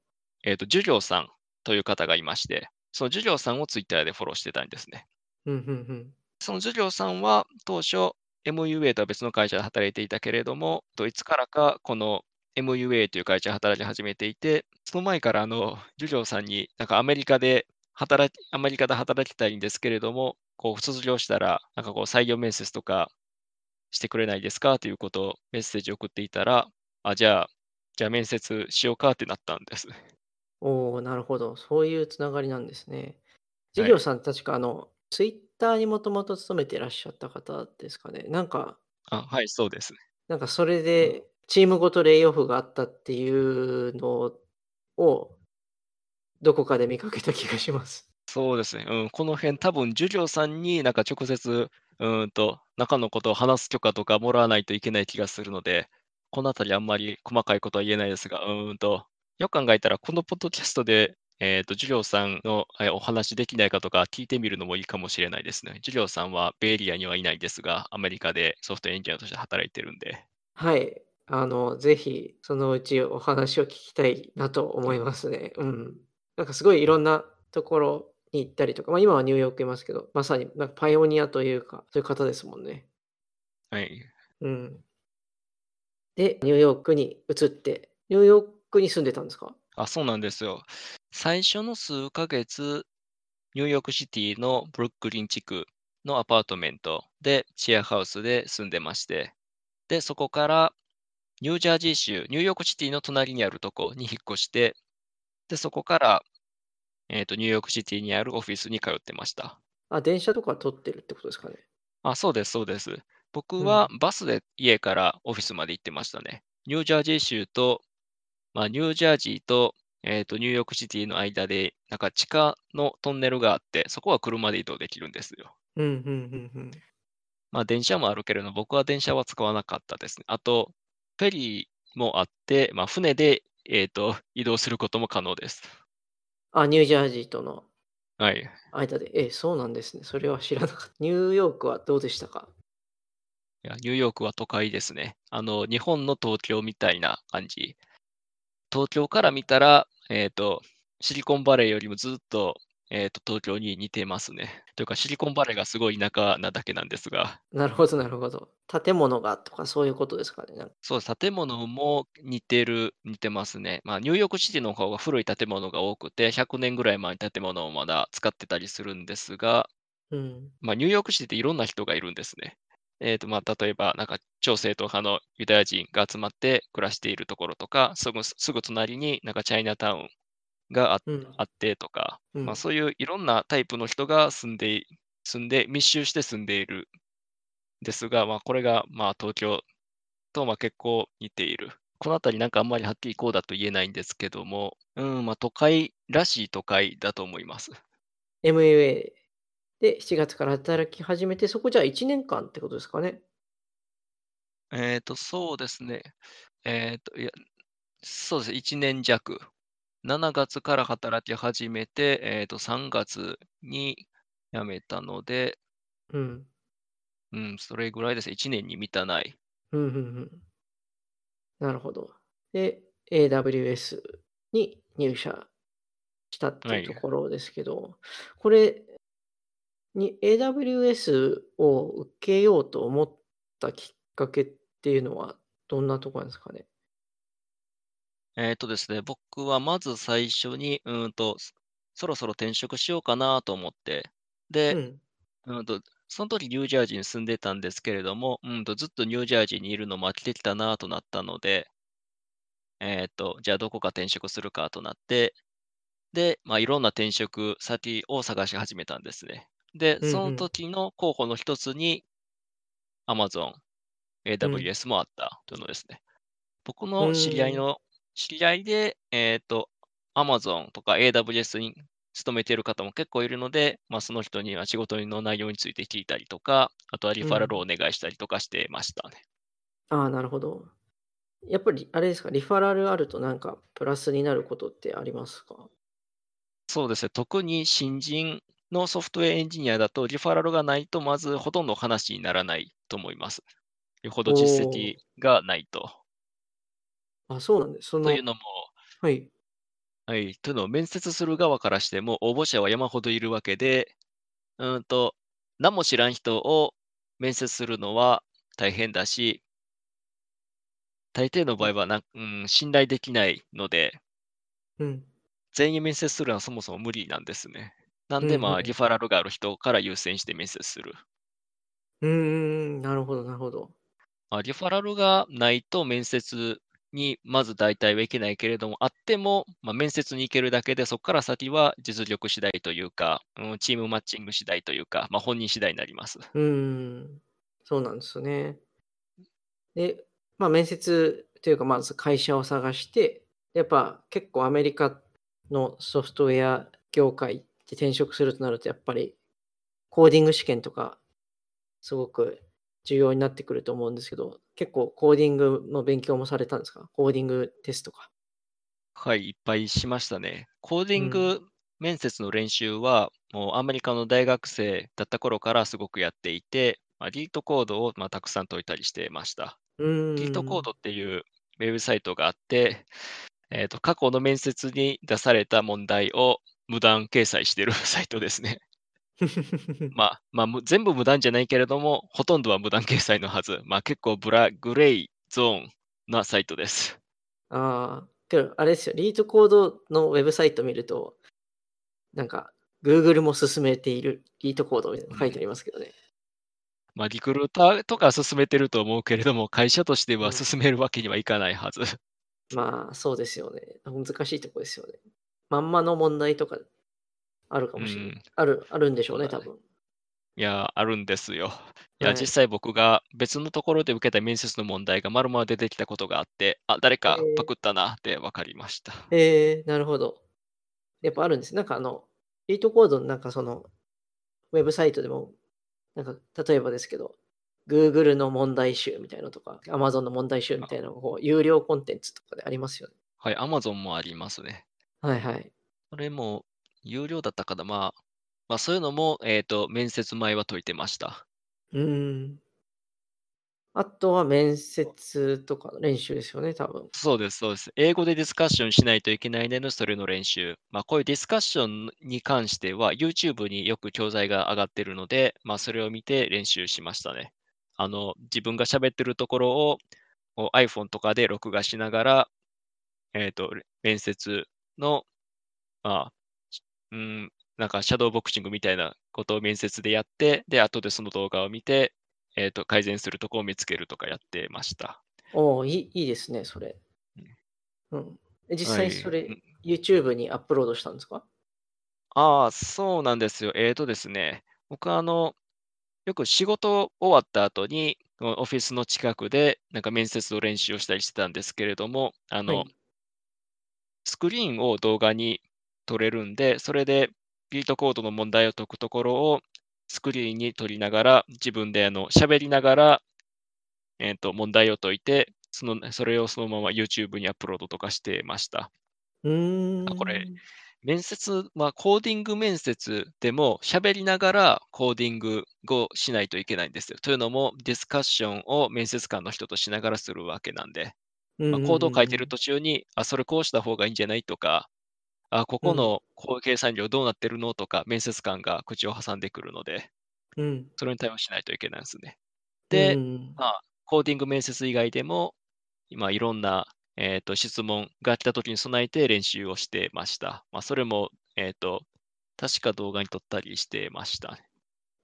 えっと、ジュリョウさんという方がいまして、そのジュリョウさんをツイッターでフォローしてたんですね。ふんふんふん。そのジュリョウさんは当初、MUA とは別の会社で働いていたけれども、と、いつからかこの MUA という会社で働き始めていて、その前からあの、ジュリョウさんに、なんかアメリカで働きアメリカで働きたいんですけれども、こう卒業したら、なんかこう採用面接とかしてくれないですかということをメッセージを送っていたら、あ、じゃあじゃあ面接しようかってなったんですね。[laughs] おお、なるほど。そういうつながりなんですね。ジュはい。リョウさん確かあの、ツイッターにもともと勤めてらっしゃった方ですかね。なんかあ、はい、そうですね。なんかそれうん。で、チームごとレイオフがあったっていうのをどこかで見かけた気がします。そうですね。うん、この辺多分授業さんになんか直接、うんと、中のことを話す許可とかもらわないといけない気がするので、このあたりあんまり細かいことは言えないですが、うんと、よく考えたらこのポッドキャストで、えっと、授業さんの、え、お話できないかとか聞いてみるのもいいかもしれないですね。授業さんはベイエリアにはいないですが、アメリカでソフトエンジニアとして働いてるんで。はい。あの、ぜひそのうちお話を聞きたいなと思いうん。ますね。うん。なんかすごいいろんなところに行ったりとか、ま、今はニューヨークいますけど、まさになんパイオニアというか、そういう方ですもんね。はい。うん。で、ニューヨークに移って、ニューヨークに住んでたんですか？あ、そうなんですよ。最初の数ヶ月、ニューヨークシティのブルックリン地区のアパートメントで、シェアハウスで住んでまして、で、そこからニュージャージー州、ニューヨークシティの隣にあるとこに引っ越して、で、そこから、えっと、ニューヨークシティにあるオフィスに通ってました。あ、電車とか取ってるってことですかね？あ、そうですそうです。僕はうん。バスで家からオフィスまで行ってましたね。ニュージャージー州とまあ、ニュージャージーと、えっと、ニューヨークシティの間で、なんか地下のトンネルがあって、そこは車で移動できるんですよ。うん、ふんふんふん。まあ、電車もあるけれど、僕は電車は使わなかったですね。あと、フェリーもあって、まあ、船で、えっと、移動することも可能です。あ、ニュージャージーとのはい。間で。え、そうなんですね。それは知らなかった。[laughs] ニューヨークはどうでしたか？いや、ニューヨークは都会ですね。あの、日本の東京みたいな感じ。東京から見たら、えっと、シリコンバレーよりもずっと、えっと、東京に似てますね。というか、シリコンバレーがすごい田舎なだけなんですが。なるほどなるほど。建物がとかそういうことですかね？そう建物も似てる似てますね。まあ、ニューヨークシティの方が古い建物が多くて、100年ぐらい前の建物をまだ使ってたりするんですが、うん。まあ、ニューヨークシティっていろんな人がいるんですね。えっと、まあ、例えば、なんか、超正統派のユダヤ人が集まって暮らしているところとか、すぐすぐ隣になんかチャイナタウンがあうん。あってとか、まあ、うん。そういういろんなタイプの人が住んで住んで密集して住んでいるんですが、まあ、これが、まあ、東京と、ま、結構似ている。このあたりなんかあんまりはっきりこうだと言えないんですけども、うん、ま、都会らしい都会だと思います。MUA で7月から働き始めて、そこじゃあ1年間ってことですかね？えっと、そうですね。えっと、いや、そうですね、1年弱。7月から働き始めて、えっと、3月に辞めたので、うん。うん、それぐらいですね。1年に満たない。うん、ふんふん。なるほど。で、AWS に入社したっていうとはい。ころですけど、これに AWS を受けようと思ったきっかけっていうのはどんなとこなんですかね？えっとですね、僕はまず最初に、うんと、そそろそろ転職しようかなと思って、でうん。うんと、その時ニュージャージーに住んでたんですけれども、うんと、ずっとニュージャージーにいるのも飽きてきたなとなったので、えっと、じゃあどこか転職するかとなって、で、まあ、いろんな転職先を探し始めたんですね。で、うん、その。時の候補の一つに Amazon、うん。AWS もあったというのですね。僕うの知り合いーん。の知り合いで、えっと、Amazon とか AWS に勤めている方も結構いるので、まあ、その人には仕事の内容について聞いたりとか、あとはリファラルをうん。お願いしたりとかしてましたね。ああ、なるほど。やっぱりあれですか、リファラルあるとなんかプラスになることってありますか？そうですね、特に新人のソフトウェアエンジニアだと、リファラルがないとまずほとんど話にならないと思います。よほおど実績お。がないと。あ、そうなんです。そのというのもはい。はい、というのを面接する側からしても、応募者は山ほどいるわけで、うんと、何も知らん人を面接するのは大変だし、大抵の場合はなんうん、信頼できないので、うん。全員面接するのはそもそも無理なんですね。なんで、うん、ふまあ、リん。ファラルがある人から優先して面接する。うんうんうん、なるほどなるほど。まあ、リファラルがないと面接にまず大体はいけないけれども、あっても、まあ、面接に行けるだけで、そこから先は実力次第というか、うん、チームマッチング次第というか、まあ、本人次第になります。うん、そうなんですよね。で、まあ、面接というか、まず会社を探して、やっぱ結構アメリカのソフトウェア業界って転職するとなると、やっぱりコーディング試験とか、すごく重要になってくると思うんですけど、結構コーディングの勉強もされたんですか？コーディングテストか。はい、いっぱいしましたね。コーディング面接の練習は、もうアメリカの大学生だった頃からすごくやっていて、まあ、リートコードをまあたくさん解いたりしてました。リートコードっていうウェブサイトがあって、えーと、過去の面接に出された問題を無断掲載している [laughs] サイトですね。[laughs] まあ、まあ、全部無断じゃないけれども、ほとんどは無断掲載のはず。まあ、結構ブラグレイゾーンなサイトです。ああ、けど、あれですよ、リートコードのウェブサイト見ると、なんか、Google も進めているリートコードみたいな書いてありますけどね。うん、まあ、リクルーターとか進めてると思うけれども、会社としては進めるわけにはいかないはず。うん、まあ、そうですよね。難しいとこですよね。まんまの問題とかあるかもしれない。うん、ある、あるんでしょうね、多分。いや、あるんですよ。いや、はい、実際僕が別のところで受けた面接の問題が丸々出てきたことがあって、あ、誰かパクったなって分かりました。えー、なるほど。やっぱあるんです。なんかあの、リートコードのなんかその、ウェブサイトでも、なんか例えばですけど、Google の問題集みたいなのとか、Amazon の問題集みたいなのを有料コンテンツとかでありますよね。はい、Amazon もありますね。はいはい。それも有料だったかな、まあ、まあ、そういうのも、えっ、と、面接前は解いてました。うーん。あとは面接とかの練習ですよね、多分。そうです、そうです。英語でディスカッションしないといけないねの、それの練習。まあ、こういうディスカッションに関しては、YouTube によく教材が上がってるので、まあ、それを見て練習しましたね。あの、自分が喋ってるところを iPhone とかで録画しながら、えっ、と、面接の、まあ、うん、なんかシャドーボクシングみたいなことを面接でやって、で、後でその動画を見て、えっ、と、改善するとこを見つけるとかやってました。おお、いいいいですね、それ。うん。実際それ、YouTube にアップロードしたんですか？ああ、そうなんですよ。えっ、とですね、僕はあの、よく仕事終わった後に、オフィスの近くで、なんか面接の練習をしたりしてたんですけれども、あの、はいスクリーンを動画に取れるんで、それでビートコードの問題を解くところをスクリーンに取りながら、自分であの喋りながら、えーと、問題を解いてその、それをそのまま YouTube にアップロードとかしてました。うんこれ、面接、まあ、コーディング面接でも喋りながらコーディングをしないといけないんですよ。というのも、ディスカッションを面接官の人としながらするわけなんで、まあ、コードを書いてる途中に、あ、それこうした方がいいんじゃないとか、あ、ここの計算量どうなってるのとか、面接官が口を挟んでくるので、うん。それに対応しないといけないんですね。で、まあ、コーディング面接以外でも、今いろんな、えーと、質問が来た時に備えて練習をしてました。まあ、それも、えっ、ー、と、確か動画に撮ったりしてましたね。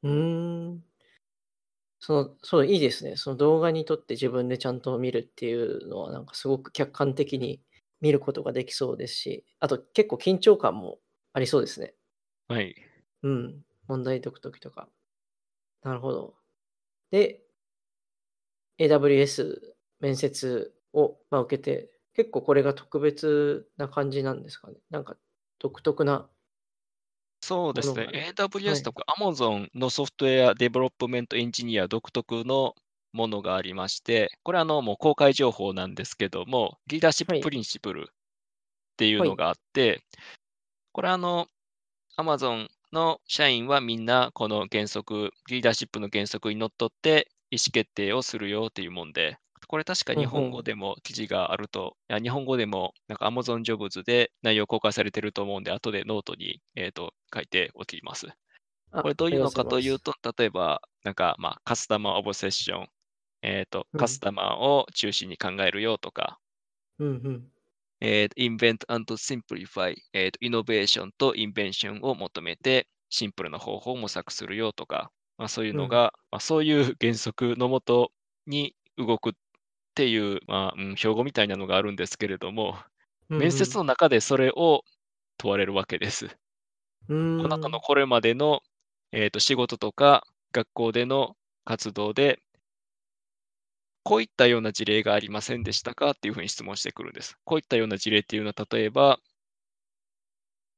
うーん。その、そう、いいですね。その動画に撮って自分でちゃんと見るっていうのは、なんかすごく客観的に見ることができそうですし、あと結構緊張感もありそうですね。はい。うん。問題解くときとか。なるほど。で、AWS 面接を、まあ、受けて、結構これが特別な感じなんですかね。なんか独特な。そうですね。AWS とか Amazon の software development engineer 独特のものがありまして、これはあのもう公開情報なんですけども、 leadership principle っていうのがあって、はい、これはあの、Amazon の社員はみんなこの原則、リーダーシップの原則にのっとって意思決定をするよっていうもんで、これ確か日本語でも記事があると、うんうん、日本語でもなんか Amazon ジョブズで内容公開されてると思うんで、後でノートに、えーと書いておきます。これどういうのかというと、例えば、なんか、まあ、カスタマーオブセッション、えっ、ー、と、カスタマーを中心に考えるよとか、うんうん、えー、invent and simplify、えーと、イノベーションとインベンションを求めて、シンプルな方法を模索するよとか、まあ、そういうのが、うん、まあ、そういう原則のもとに動くっていう、まあ、うん、標語みたいなのがあるんですけれども、うん面接の中でそれを問われるわけです。うん、あなたのこれまでの、えーと仕事とか学校での活動で、こういったような事例がありませんでしたかっていうふうに質問してくるんです。こういったような事例っていうのは、例えば、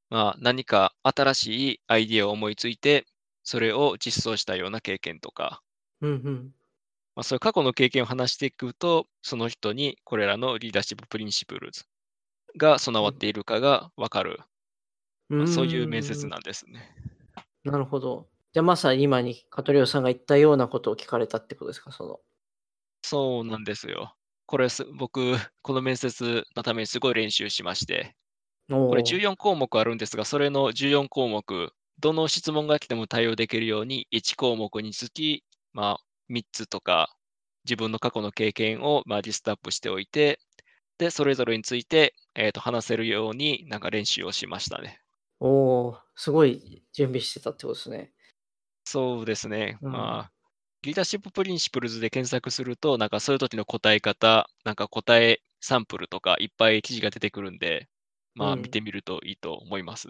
まあ、何か新しいアイディアを思いついて、それを実装したような経験とか、うんうん。まあ、そういう過去の経験を話していくと、その人にこれらの Leadership Principlesが備わっているかが分かる、まあそういう面接んなんですね。なるほど。じゃあまさに今にカトリオさんが言ったようなことを聞かれたってことですか、その。そうなんですよ。これす、僕、[laughs] この面接のためにすごい練習しまして、これおー14項目あるんですが、それの14項目、どの質問が来ても対応できるように、1項目につき、まあ、3つとか、自分の過去の経験を、まあ、リストアップしておいて、で、それぞれについて、えーと話せるように、なんか練習をしましたね。おーすごい準備してたってことですね。そうですね。うんまあ、 Leadership Principles で検索すると、なんかそういう時の答え方、なんか答えサンプルとかいっぱい記事が出てくるんで、まあうん見てみるといいと思います。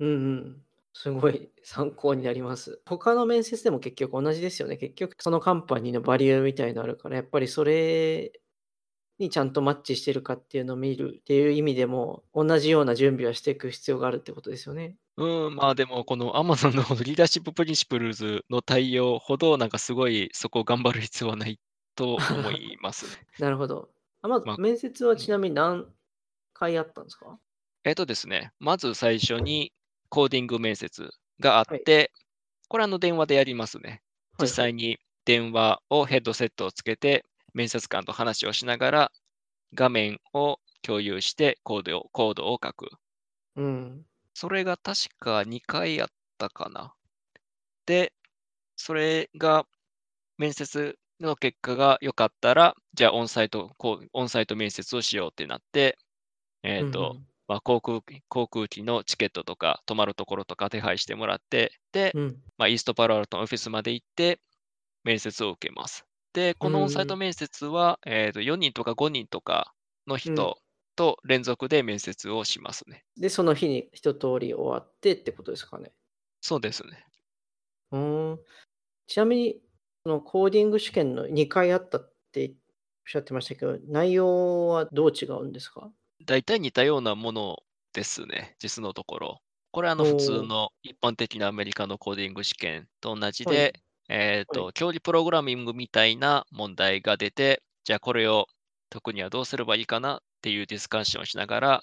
うんうん。すごい参考になります。他の面接でも結局同じですよね。結局そのカンパニーのバリューみたいのあるから、やっぱりそれにちゃんとマッチしてるかっていうのを見るっていう意味でも、同じような準備はしていく必要があるってことですよね。うん、まあでもこの Amazon のこ [laughs] の Leadership Principles の対応ほどなんかすごいそこを頑張る必要はないと思いますね。[laughs] なるほど。あまずまあ面接はちなみに何回あったんですか？えっとですね、まず最初にコーディング面接があって、これあの電話でやりますね。実際に電話をヘッドセットをつけて、面接官と話をしながら、画面を共有してコードをコードを書く。うん。それが確か2回あったかな。で、それが面接の結果が良かったら、じゃあオンサイト、こうオンサイト面接をしようってなって、えっ、と、まあ、航空機航空機のチケットとか泊まるところとか手配してもらって、で、うん、うん。まあ、イーストパロアルトのオフィスまで行って、面接を受けます。で、このオンサイト面接は、えー、と4人とか5人とかの人と連続で面接をしますね。で、その日に一通り終わってってことですかね。そうですね。うーん。ちなみに、そのコーディング試験の2回あったっておっしゃってましたけど、内容はどう違うんですか？大体似たようなものですね、実のところ。これはあの普通の一般的なアメリカのコーディング試験と同じで、はいえっ、と、は競技プログラミングみたいな問題が出て、じゃあこれを解くにはどうすればいいかなっていうディスカッションをしながら、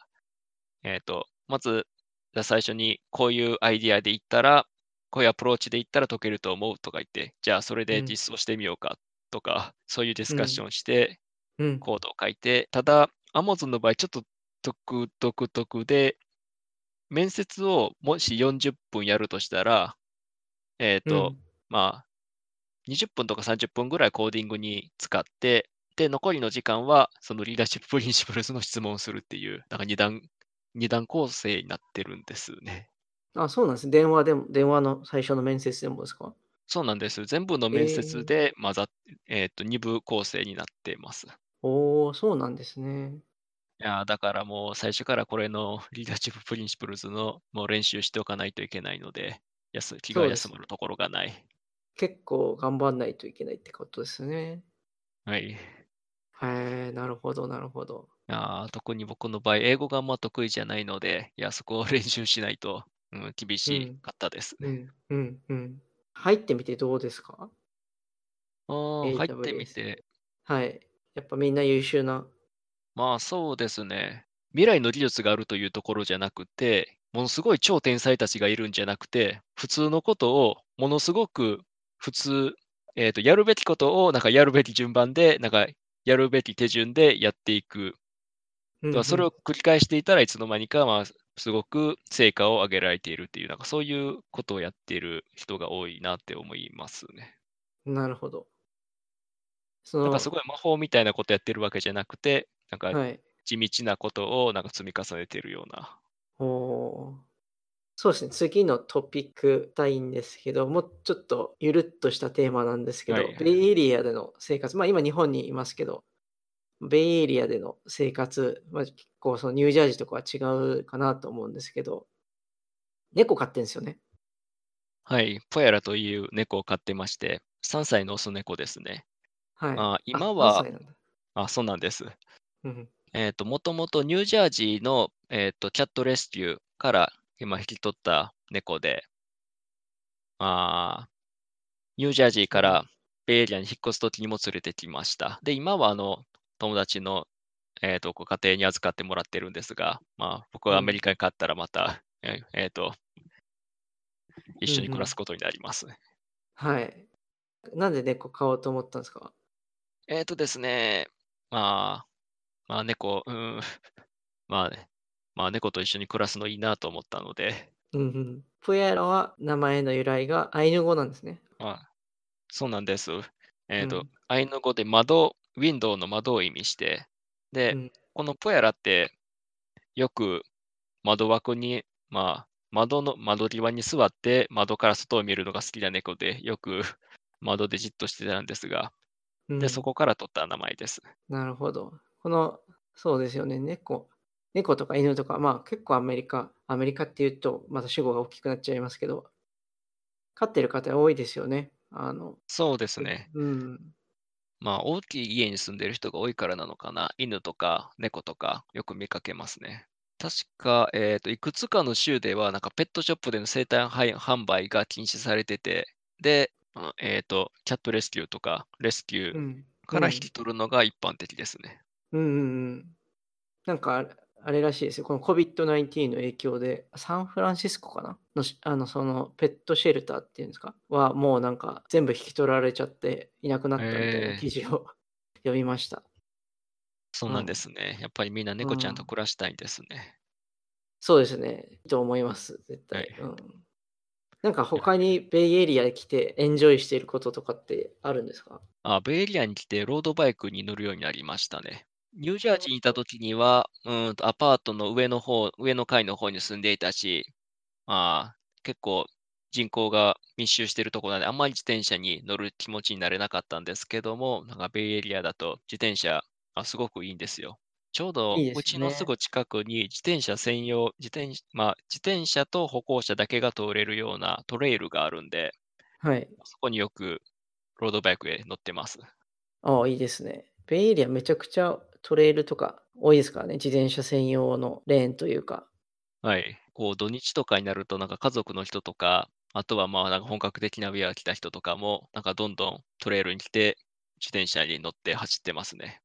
えっ、と、まず、じゃあ最初にこういうアイディアでいったら、こういうアプローチでいったら解けると思うとか言って、じゃあそれでうん。実装してみようかとか、そういうディスカッションをして、うん。コードを書いて、ただ、Amazon の場合、ちょっと独独特で、面接をもし40分やるとしたら、えっ、と、うん。まあ、20分とか30分ぐらいコーディングに使って、で、残りの時間は、その Leadership Principles の質問をするっていう、なんか二段、二段構成になってるんですね。あ、そうなんです。電話でも、電話の最初の面接でもですか？そうなんです。全部の面接で混ざっ、えっ、と、二部構成になってます。おー、そうなんですね。いやーだからもう最初からこれの Leadership Principles のもう練習しておかないといけないので、やす気が休まるところがない。結構頑張んないといけないってことですね。はい。いへえ、なるほど、なるほど。やー特に僕の場合、英語があんま得意じゃないので、いや、そこを練習しないと、うん、厳しかったですね。うん、うん、うん。入ってみてどうですか？あー入ってみ AWS て、はい。やっぱみんな優秀な。まあそうですね。未来の技術があるというところじゃなくて、ものすごい超天才たちがいるんじゃなくて、普通のことをものすごく普通、えっ、と、やるべきことをなんかやるべき順番で、なんかやるべき手順でやっていく。うんそれを繰り返していたらいつの間にか、まあ、すごく成果を上げられているっていう、なんかそういうことをやっている人が多いなって思いますね。うんなるほど。そのなんかすごい魔法みたいなことやってるわけじゃなくて、なんかはい。地道なことをなんか積み重ねているような。おーそうですね。次のトピックたいんですけど、もうちょっとゆるっとしたテーマなんですけど、はいベイエリアでの生活、まあ今日本にいますけど、ベイエリアでの生活、まあ、結構そのニュージャージーとかは違うかなと思うんですけど、猫飼ってんですよね。はい、ポヤラという猫を飼ってまして、3歳のオス猫ですね。はい。まあ、今は。あ、そうなんです。うん。えっと、もともとニュージャージーの、えっと、キャットレスキューから今引き取った猫で、あーニュージャージーかうんらベイエリアに引っ越すときにも連れてきました。で、今はあの友達の、えっとご家庭に預かってもらってるんですが、まあ、僕がアメリカに帰ったらまた、ええっと、一緒に暮らすことになります。はい。なんで猫飼おうと思ったんですか？えっとですね、まあ、まあ猫、うん、[laughs] まあね、まあ猫と一緒に暮らすのいいなと思ったので、うんうん。プエラは名前の由来がアイヌ語なんですね。まあ、そうなんです。えっと、うんアイヌ語で窓、ウィンドウの窓を意味して、で、うんこのポヤラってよく窓枠に、まあ、窓の窓際に座って窓から外を見るのが好きな猫で、よく窓でじっとしてたんですが、うんで、そこから取った名前です。なるほど。この、そうですよね。猫。猫とか犬とか、まあ結構アメリカ、アメリカっていうと、また主語が大きくなっちゃいますけど、飼ってる方多いですよね。あの、そうですね。うん。まあ、大きい家に住んでる人が多いからなのかな。犬とか猫とかよく見かけますね。確か、えっと、いくつかの州では、なんかペットショップでの生誕販販売が禁止されてて、で、あえっと、キャットレスキューとかレスキューうん。からうん引き取るのが一般的ですね。うんうんうん。なんかあれらしいですよ。この COVID-19 の影響で、サンフランシスコかな？のし、あの、そのペットシェルターっていうんですか？は、もうなんか全部引き取られちゃっていなくなったみたいな記事を [laughs] 読みました。そうなんですね。やっぱりみんな猫ちゃんと暮らしたいんですね。そうですね。と思います、絶対。はいうん。なんか他にベイエリアに来てエンジョイしていることとかってあるんですか？あ、ベイエリアに来てロードバイクに乗るようになりましたね。ニュージャージーにいた時には、うーんとアパートの上の方、上の階の方に住んでいたし、まあ、結構人口が密集しているところなので、あんまり自転車に乗る気持ちになれなかったんですけども、なんかベイエリアだと自転車、あすごくいいんですよ。ちょうどうちのすぐ近くに自転車専用、自転まあ、自転車と歩行者だけが通れるようなトレイルがあるんで、はい。そこによくロードバイクへ乗ってます。ああ、いいですね。ベイエリアめちゃくちゃトレイルとか多いですからね。自転車専用のレーンというか。はい。こう、土日とかになると、なんか家族の人とか、あとはまあ、なんか本格的なウェア着た人とかも、なんかどんどんトレイルに来て、自転車に乗って走ってますね。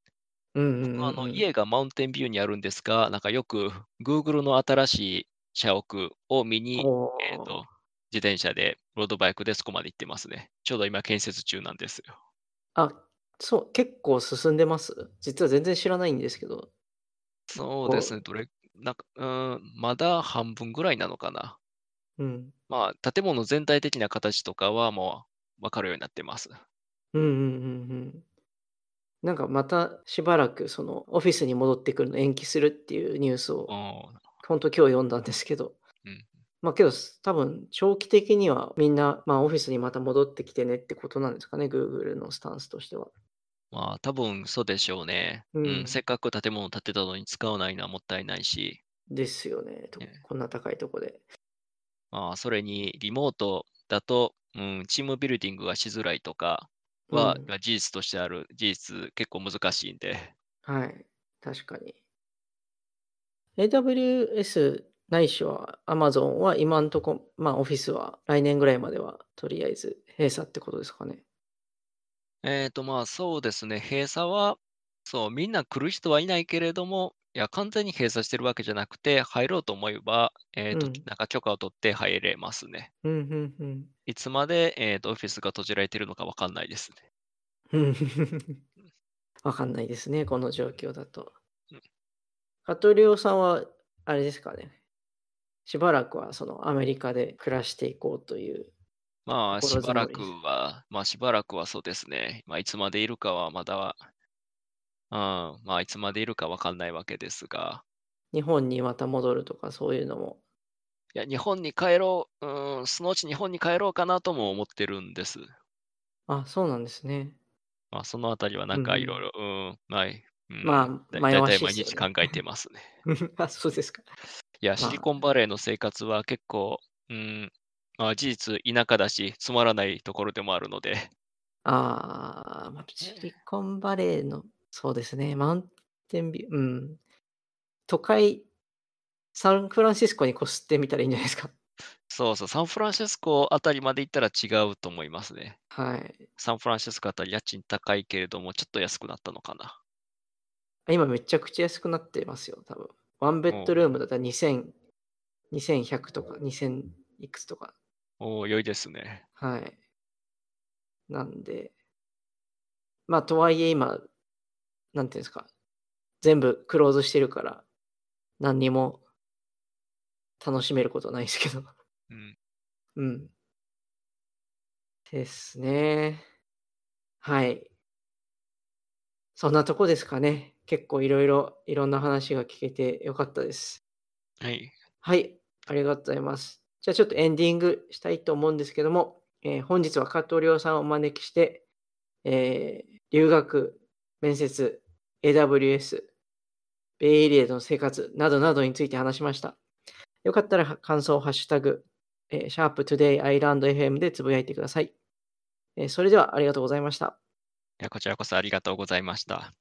うんうん。あの、家がマウンテンビューにあるんですが、なんかよく Google の新しい社屋を見に、おえっと、自転車で、ロードバイクでそこまで行ってますね。ちょうど今建設中なんですよ。あ、そう、結構進んでます？実は全然知らないんですけど。そうですね。どれ、なんか、うーん、まだ半分ぐらいなのかな。うん。まあ、建物全体的な形とかはもう分かるようになってます。うんうんうんうん。なんかまたしばらくそのオフィスに戻ってくるの延期するっていうニュースをうん本当今日読んだんですけど。うんまあけど多分長期的にはみんなまあオフィスにまた戻ってきてねってことなんですかね、Google のスタンスとしては。まあ、多分そうでしょうね。うんうん、せっかく建物建てたのに使わないのはもったいないし、ですよね。とねこんな高いとこで。まあ、それにリモートだと、うん、チームビルディングがしづらいとかは、うんが事実としてある事実結構難しいんで、はい。確かに。AWS ないしは Amazon は今んとこ、まあオフィスは来年ぐらいまではとりあえず閉鎖ってことですかね。えっと、まあそうですね、閉鎖は、そう、みんな来る人はいないけれども、いや、完全に閉鎖してるわけじゃなくて、入ろうと思えば、えっと、うんなんか許可を取って入れますね。うんうんうん。いつまで、えっと、オフィスが閉じられてるのかわかんないですね。う [laughs] んわかんないですね、この状況だとうん。カトリオさんは、あれですかね。しばらくはそのアメリカで暮らしていこうという。まあ、しばらくは、まあ、しばらくはそうですね。まあ、いつまでいるかはまだは、うん、まあ、いつまでいるかわかんないわけですが、日本にまた戻るとかそういうのも。いや、日本に帰ろう、うん、そのうち日本に帰ろうかなとも思ってるんです。あ、そうなんですね。まあ、そのあたりはなんかうんうんいろいろ、うん、まあ、うんまあ、だ迷わだいたい毎。日考えてますね。[laughs] あ、そうですか。いや、まあシリコンバレーの生活は結構、うん、まあ事実田舎だし、つまらないところでもあるので、ああ、まあ、シリコンバレーの、そうですね、マウンテンビュー、うん。都会、サンフランシスコに越してみたらいいんじゃないですか。そうそう、サンフランシスコあたりまで行ったら違うと思いますね。はい。サンフランシスコあたり家賃高いけれども、ちょっと安くなったのかな。今めちゃくちゃ安くなってますよ、多分。ワンベッドルームだったら2000、2100とか2000いくつとか。おお、良いですね。はい。なんで、まあ、とはいえ今、なんていうんですか、全部クローズしてるから、何にも楽しめることないですけど。うん。うん。ですね。はい。そんなとこですかね。結構いろいろ、いろんな話が聞けてよかったです。はい。はい、ありがとうございます。じゃあちょっとエンディングしたいと思うんですけども、えー本日は加藤亮さんをお招きして、えー留学、面接、AWS、ベイエリアでの生活などなどについて話しました。よかったら感想をハッシュタグ、えー、シャープ Today Island FM でつぶやいてください。えーそれではありがとうございました。いやこちらこそありがとうございました。